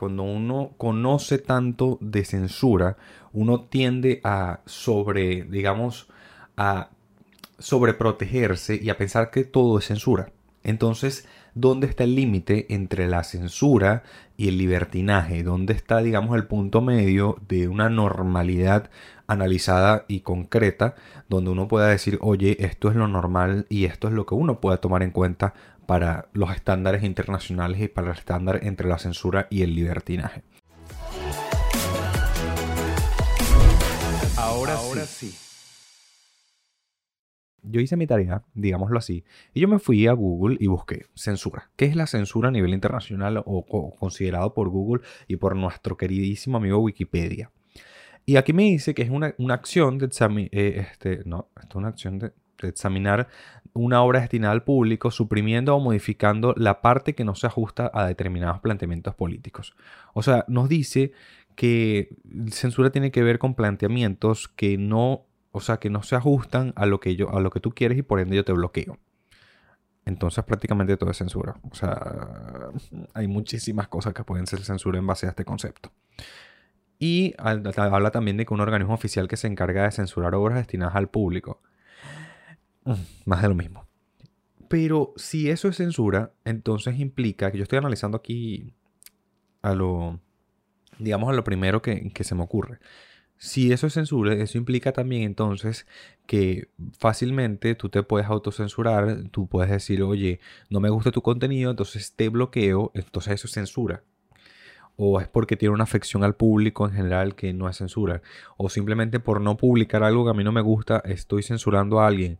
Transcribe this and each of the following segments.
cuando uno conoce tanto de censura, uno tiende a sobre, digamos, a sobreprotegerse y a pensar que todo es censura. Entonces, ¿dónde está el límite entre la censura y el libertinaje? ¿Dónde está, digamos, el punto medio de una normalidad analizada y concreta, donde uno pueda decir, oye, esto es lo normal y esto es lo que uno puede tomar en cuenta para los estándares internacionales y para el estándar entre la censura y el libertinaje? Ahora, sí yo hice mi tarea, digámoslo así, y yo me fui a Google y busqué censura. ¿Qué es la censura a nivel internacional o, considerado por Google y por nuestro queridísimo amigo Wikipedia? Y aquí me dice que es una, acción de examinar, eh, este, no, es una acción de, examinar una obra destinada al público, suprimiendo o modificando la parte que no se ajusta a determinados planteamientos políticos. O sea, nos dice que censura tiene que ver con planteamientos que no o sea, que no se ajustan a lo que yo, a lo que tú quieres y por ende yo te bloqueo. Entonces prácticamente todo es censura. O sea, hay muchísimas cosas que pueden ser censura en base a este concepto. Y habla también de que un organismo oficial que se encarga de censurar obras destinadas al público. Mm, más de lo mismo. Pero si eso es censura, entonces implica que yo estoy analizando aquí a lo, digamos, a lo primero que, que se me ocurre. Si eso es censura, eso implica también entonces que fácilmente tú te puedes autocensurar, tú puedes decir, oye, no me gusta tu contenido, entonces te bloqueo, entonces eso es censura. O es porque tiene una afección al público en general que no es censura. O simplemente por no publicar algo que a mí no me gusta, estoy censurando a alguien.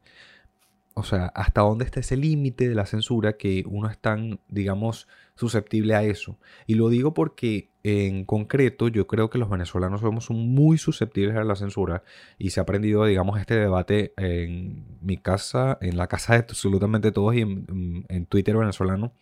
O sea, ¿hasta dónde está ese límite de la censura que uno es tan, digamos, susceptible a eso? Y lo digo porque en concreto yo creo que los venezolanos somos muy susceptibles a la censura y se ha aprendido, digamos, este debate en mi casa, en la casa de absolutamente todos y en, Twitter venezolano,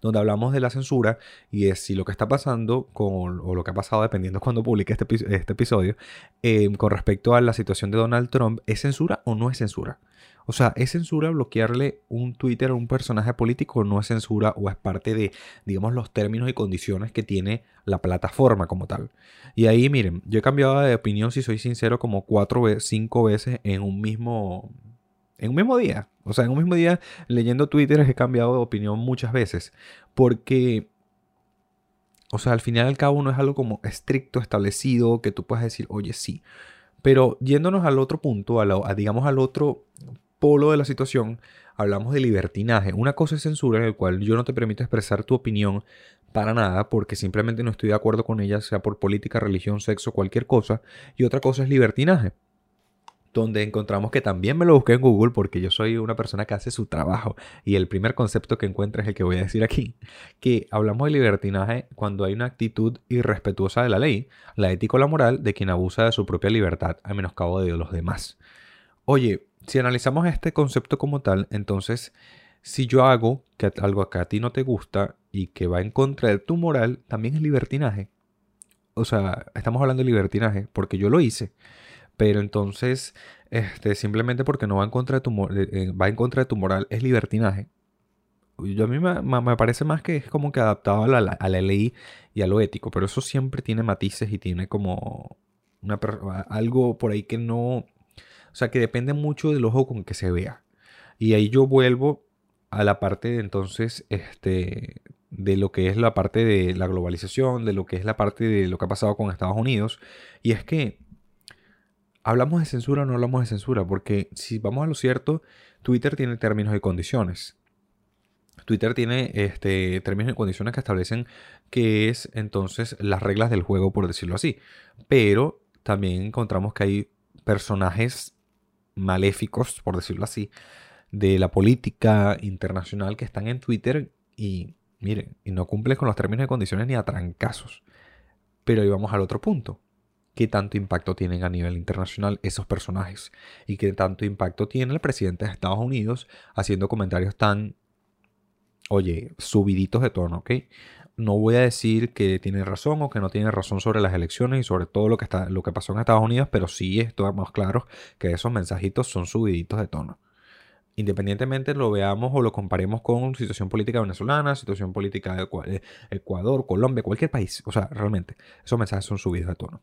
donde hablamos de la censura y es si lo que está pasando o lo que ha pasado dependiendo cuando publique este, este episodio, eh, con respecto a la situación de Donald Trump, ¿es censura o no es censura? O sea, ¿es censura bloquearle un Twitter a un personaje político o no es censura o es parte de, digamos, los términos y condiciones que tiene la plataforma como tal? Y ahí, miren, yo he cambiado de opinión, si soy sincero, como cuatro cinco veces en un mismo... En un mismo día. O sea, en un mismo día leyendo Twitter he cambiado de opinión muchas veces. Porque o sea, al final y al cabo no es algo como estricto, establecido, que tú puedas decir, oye, sí. Pero yéndonos al otro punto, a, digamos al otro polo de la situación, hablamos de libertinaje. Una cosa es censura en el cual yo no te permito expresar tu opinión para nada porque simplemente no estoy de acuerdo con ella, sea por política, religión, sexo, cualquier cosa. Y otra cosa es libertinaje, donde encontramos que también me lo busqué en Google porque yo soy una persona que hace su trabajo y el primer concepto que encuentro es el que voy a decir aquí, que hablamos de libertinaje cuando hay una actitud irrespetuosa de la ley, la ética o la moral de quien abusa de su propia libertad a menoscabo de los demás. Oye, si analizamos este concepto como tal, entonces, si yo hago que algo que a ti no te gusta y que va en contra de tu moral, también es libertinaje. O sea, estamos hablando de libertinaje porque yo lo hice. Pero entonces, este, simplemente porque no va en contra de tu, eh, va en contra de tu moral, es libertinaje. Yo a mí me, parece más que es como que adaptado a la, ley y a lo ético, pero eso siempre tiene matices y tiene como una, algo por ahí que no, o sea, que depende mucho del ojo con que se vea. Y ahí yo vuelvo a la parte de entonces, este, de lo que es la parte de la globalización, de lo que es la parte de lo que ha pasado con Estados Unidos. Y es que, ¿hablamos de censura o no hablamos de censura? Porque si vamos a lo cierto, Twitter tiene términos y condiciones. Twitter tiene este, términos y condiciones que establecen qué es entonces las reglas del juego, por decirlo así. Pero también encontramos que hay personajes maléficos, por decirlo así, de la política internacional que están en Twitter y miren, y no cumplen con los términos y condiciones ni a trancazos. Pero ahí vamos al otro punto. ¿Qué tanto impacto tienen a nivel internacional esos personajes? ¿Y qué tanto impacto tiene el presidente de Estados Unidos haciendo comentarios tan, oye, subiditos de tono, ¿ok? No voy a decir que tiene razón o que no tiene razón sobre las elecciones y sobre todo lo que, está, lo que pasó en Estados Unidos, pero sí estamos claros que esos mensajitos son subiditos de tono. Independientemente lo veamos o lo comparemos con situación política venezolana, situación política de eh, Ecuador, Colombia, cualquier país. O sea, realmente, esos mensajes son subidos de tono.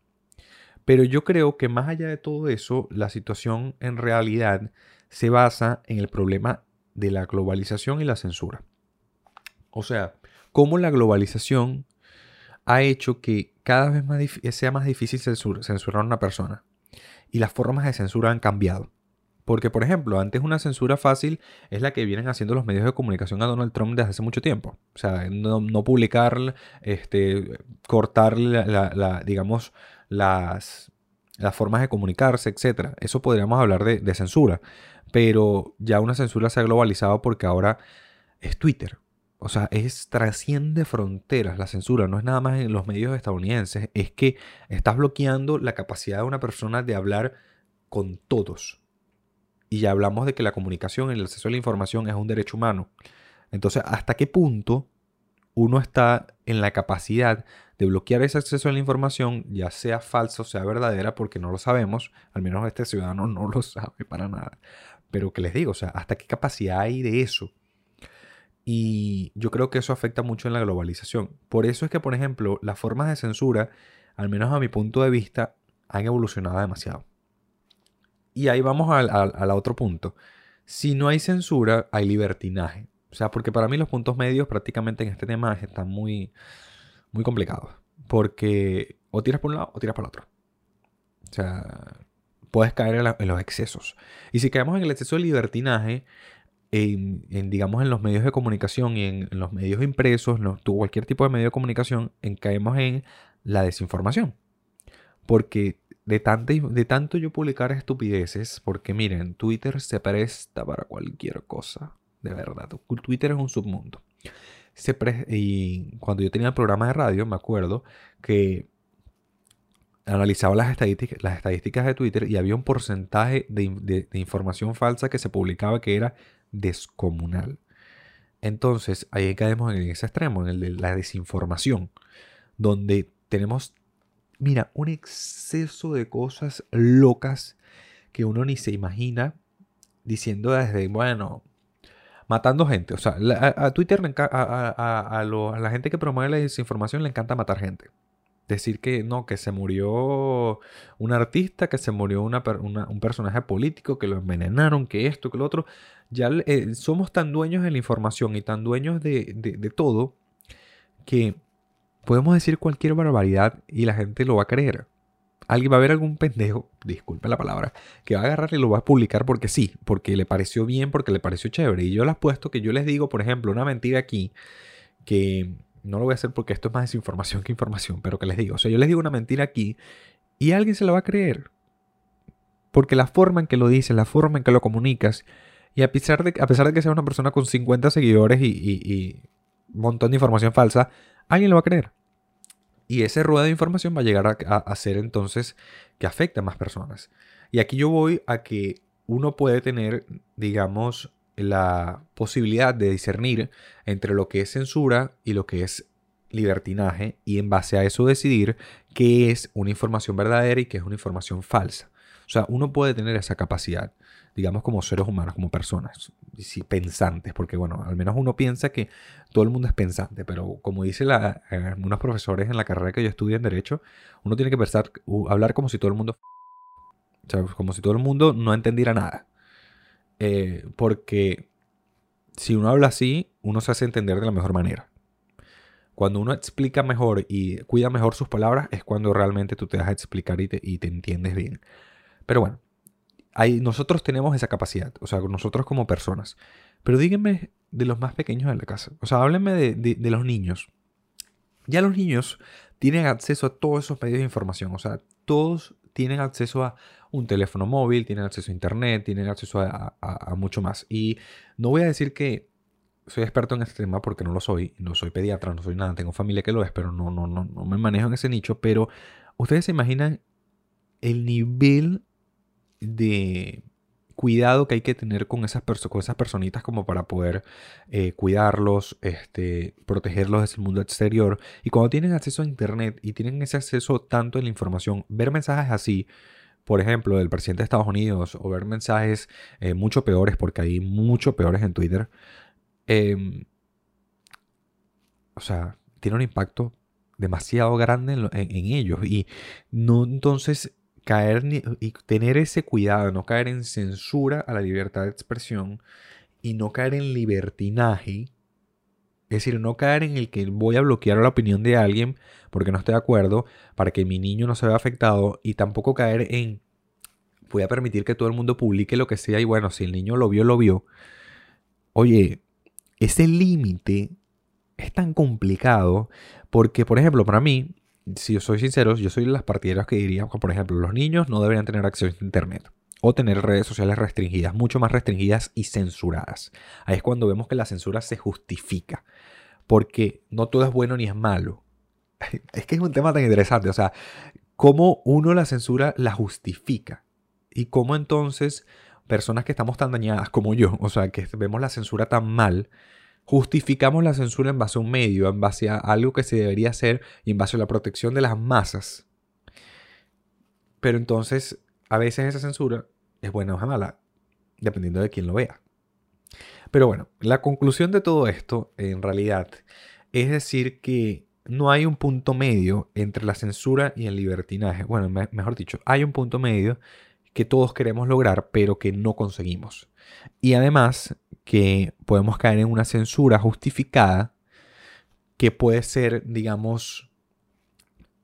Pero yo creo que más allá de todo eso, la situación en realidad se basa en el problema de la globalización y la censura. O sea, cómo la globalización ha hecho que cada vez más sea más difícil censurar a una persona. Y las formas de censura han cambiado. Porque, por ejemplo, antes una censura fácil es la que vienen haciendo los medios de comunicación a Donald Trump desde hace mucho tiempo. O sea, no, publicar, este, cortar, la, digamos, las, formas de comunicarse, etc. Eso podríamos hablar de censura. Pero ya una censura se ha globalizado porque ahora es Twitter. O sea, es trasciende fronteras la censura, no es nada más en los medios estadounidenses, es que estás bloqueando la capacidad de una persona de hablar con todos. Y ya hablamos de que la comunicación el acceso a la información es un derecho humano. Entonces, ¿hasta qué punto uno está en la capacidad de bloquear ese acceso a la información, ya sea falsa o sea verdadera, porque no lo sabemos, al menos este ciudadano no lo sabe para nada. Pero que les digo, o sea, ¿hasta qué capacidad hay de eso? Y yo creo que eso afecta mucho en la globalización. Por eso es que, por ejemplo, las formas de censura, al menos a mi punto de vista, han evolucionado demasiado. Y ahí vamos al, otro punto. Si no hay censura, hay libertinaje. O sea, porque para mí los puntos medios prácticamente en este tema están muy, muy complicados. Porque o tiras por un lado o tiras por el otro. O sea, puedes caer en, en los excesos. Y si caemos en el exceso de libertinaje, en, digamos, en los medios de comunicación y en, los medios impresos, no, cualquier tipo de medio de comunicación, en, caemos en la desinformación. Porque de, de tanto yo publicar estupideces, porque miren, Twitter se presta para cualquier cosa, de verdad. Twitter es un submundo. Se y cuando yo tenía el programa de radio, me acuerdo que analizaba las estadísticas, las estadísticas de Twitter y había un porcentaje de información falsa que se publicaba que era descomunal. Entonces, ahí caemos en ese extremo, en el de la desinformación, donde tenemos, mira, un exceso de cosas locas que uno ni se imagina diciendo desde, bueno, matando gente. O sea, a, Twitter, a, la gente que promueve la desinformación le encanta matar gente decir que no, que se murió un artista, que se murió una, un personaje político, que lo envenenaron, que esto, que lo otro. Ya eh, somos tan dueños de la información y tan dueños de, de, todo que podemos decir cualquier barbaridad y la gente lo va a creer. Alguien va a ver algún pendejo, disculpe la palabra, que va a agarrar y lo va a publicar porque sí, porque le pareció bien, porque le pareció chévere. Y yo les puesto que yo les digo, por ejemplo, una mentira aquí que no lo voy a hacer porque esto es más desinformación que información, pero que les digo, o sea, yo les digo una mentira aquí y alguien se la va a creer. Porque la forma en que lo dices, la forma en que lo comunicas, y a pesar de, a pesar de que sea una persona con 50 seguidores y, un montón de información falsa, alguien lo va a creer. Y ese rueda de información va a llegar a, a, ser entonces que afecte a más personas. Y aquí yo voy a que uno puede tener, digamos, la posibilidad de discernir entre lo que es censura y lo que es libertinaje y en base a eso decidir qué es una información verdadera y qué es una información falsa. O sea, uno puede tener esa capacidad, digamos como seres humanos, como personas, pensantes, porque bueno, al menos uno piensa que todo el mundo es pensante, pero como dice la, eh, unos profesores en la carrera que yo estudié en Derecho, uno tiene que pensar, hablar como si todo el mundo... O sea, como si todo el mundo no entendiera nada. Eh, porque si uno habla así, uno se hace entender de la mejor manera. Cuando uno explica mejor y cuida mejor sus palabras, es cuando realmente tú te das a explicar y te, y te entiendes bien. Pero bueno, ahí nosotros tenemos esa capacidad, o sea, nosotros como personas. Pero díganme de los más pequeños de la casa. O sea, háblenme de, de los niños. Ya los niños tienen acceso a todos esos medios de información. O sea, todos tienen acceso a un teléfono móvil, tienen acceso a internet, tienen acceso a, mucho más. Y no voy a decir que soy experto en este tema porque no lo soy, no soy pediatra, no soy nada, tengo familia que lo es, pero no, no, no, no me manejo en ese nicho. Pero ustedes se imaginan el nivel de cuidado que hay que tener con esas, con esas personitas como para poder eh, cuidarlos, este, protegerlos desde el mundo exterior. Y cuando tienen acceso a Internet y tienen ese acceso tanto en la información, ver mensajes así por ejemplo, del presidente de Estados Unidos o ver mensajes eh, mucho peores, porque hay mucho peores en Twitter, em, o sea, tiene un impacto demasiado grande en, ellos. Y no entonces caer y tener ese cuidado, no caer en censura a la libertad de expresión y no caer en libertinaje. Es decir, no caer en el que voy a bloquear la opinión de alguien porque no estoy de acuerdo para que mi niño no se vea afectado y tampoco caer en voy a permitir que todo el mundo publique lo que sea y bueno, si el niño lo vio, lo vio. Oye, ese límite es tan complicado porque, por ejemplo, para mí, si yo soy sincero, yo soy de las partidarias que diría, por ejemplo, los niños no deberían tener acceso a Internet o tener redes sociales restringidas, mucho más restringidas y censuradas. Ahí es cuando vemos que la censura se justifica, porque no todo es bueno ni es malo. Es que es un tema tan interesante, o sea, cómo uno la censura la justifica y cómo entonces personas que estamos tan dañadas como yo, o sea, que vemos la censura tan mal, justificamos la censura en base a un medio, en base a algo que se debería hacer y en base a la protección de las masas. Pero entonces, a veces esa censura es buena o es mala, dependiendo de quién lo vea. Pero bueno, la conclusión de todo esto, en realidad, es decir que no hay un punto medio entre la censura y el libertinaje. Bueno, mejor dicho, hay un punto medio que todos queremos lograr, pero que no conseguimos. Y además que podemos caer en una censura justificada que puede ser, digamos,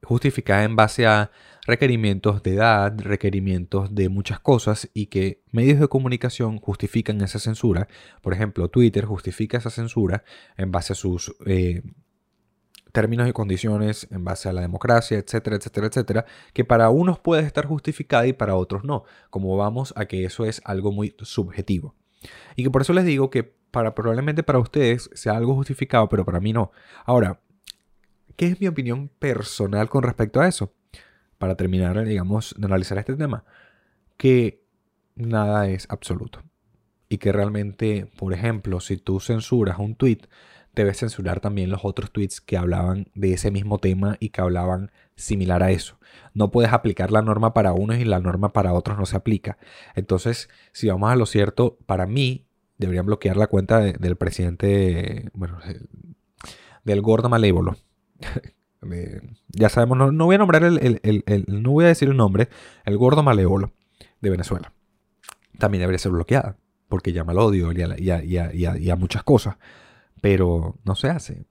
justificada en base a requerimientos de edad, requerimientos de muchas cosas y que medios de comunicación justifican esa censura. Por ejemplo, Twitter justifica esa censura en base a sus eh, términos y condiciones, en base a la democracia, etcétera, etcétera, etcétera, que para unos puede estar justificada y para otros no, como vamos a que eso es algo muy subjetivo. Y que por eso les digo que para, probablemente para ustedes sea algo justificado, pero para mí no. Ahora, ¿qué es mi opinión personal con respecto a eso? Para terminar, digamos, de analizar este tema, que nada es absoluto. Y que realmente, por ejemplo, si tú censuras un tweet, debes censurar también los otros tweets que hablaban de ese mismo tema y que hablaban similar a eso. No puedes aplicar la norma para unos y la norma para otros no se aplica. Entonces, si vamos a lo cierto, para mí deberían bloquear la cuenta del presidente, bueno, del gordo malévolo. ya sabemos, no, voy a nombrar el, no voy a decir el nombre, el gordo malévolo de Venezuela. También debería ser bloqueada, porque llama al odio y a muchas cosas. Pero no se hace.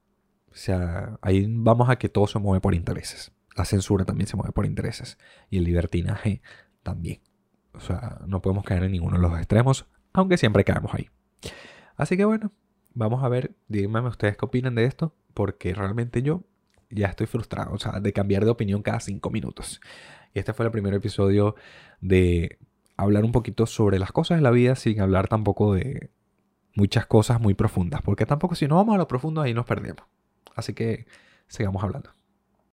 O sea, ahí vamos a que todo se mueve por intereses. La censura también se mueve por intereses. Y el libertinaje también. O sea, no podemos caer en ninguno de los extremos, aunque siempre caemos ahí. Así que bueno, vamos a ver, díganme ustedes qué opinan de esto, porque realmente yo ya estoy frustrado, o sea, de cambiar de opinión cada cinco minutos. Y este fue el primer episodio de hablar un poquito sobre las cosas de la vida sin hablar tampoco de, muchas cosas muy profundas, porque tampoco si no vamos a lo profundo ahí nos perdemos. Así que sigamos hablando.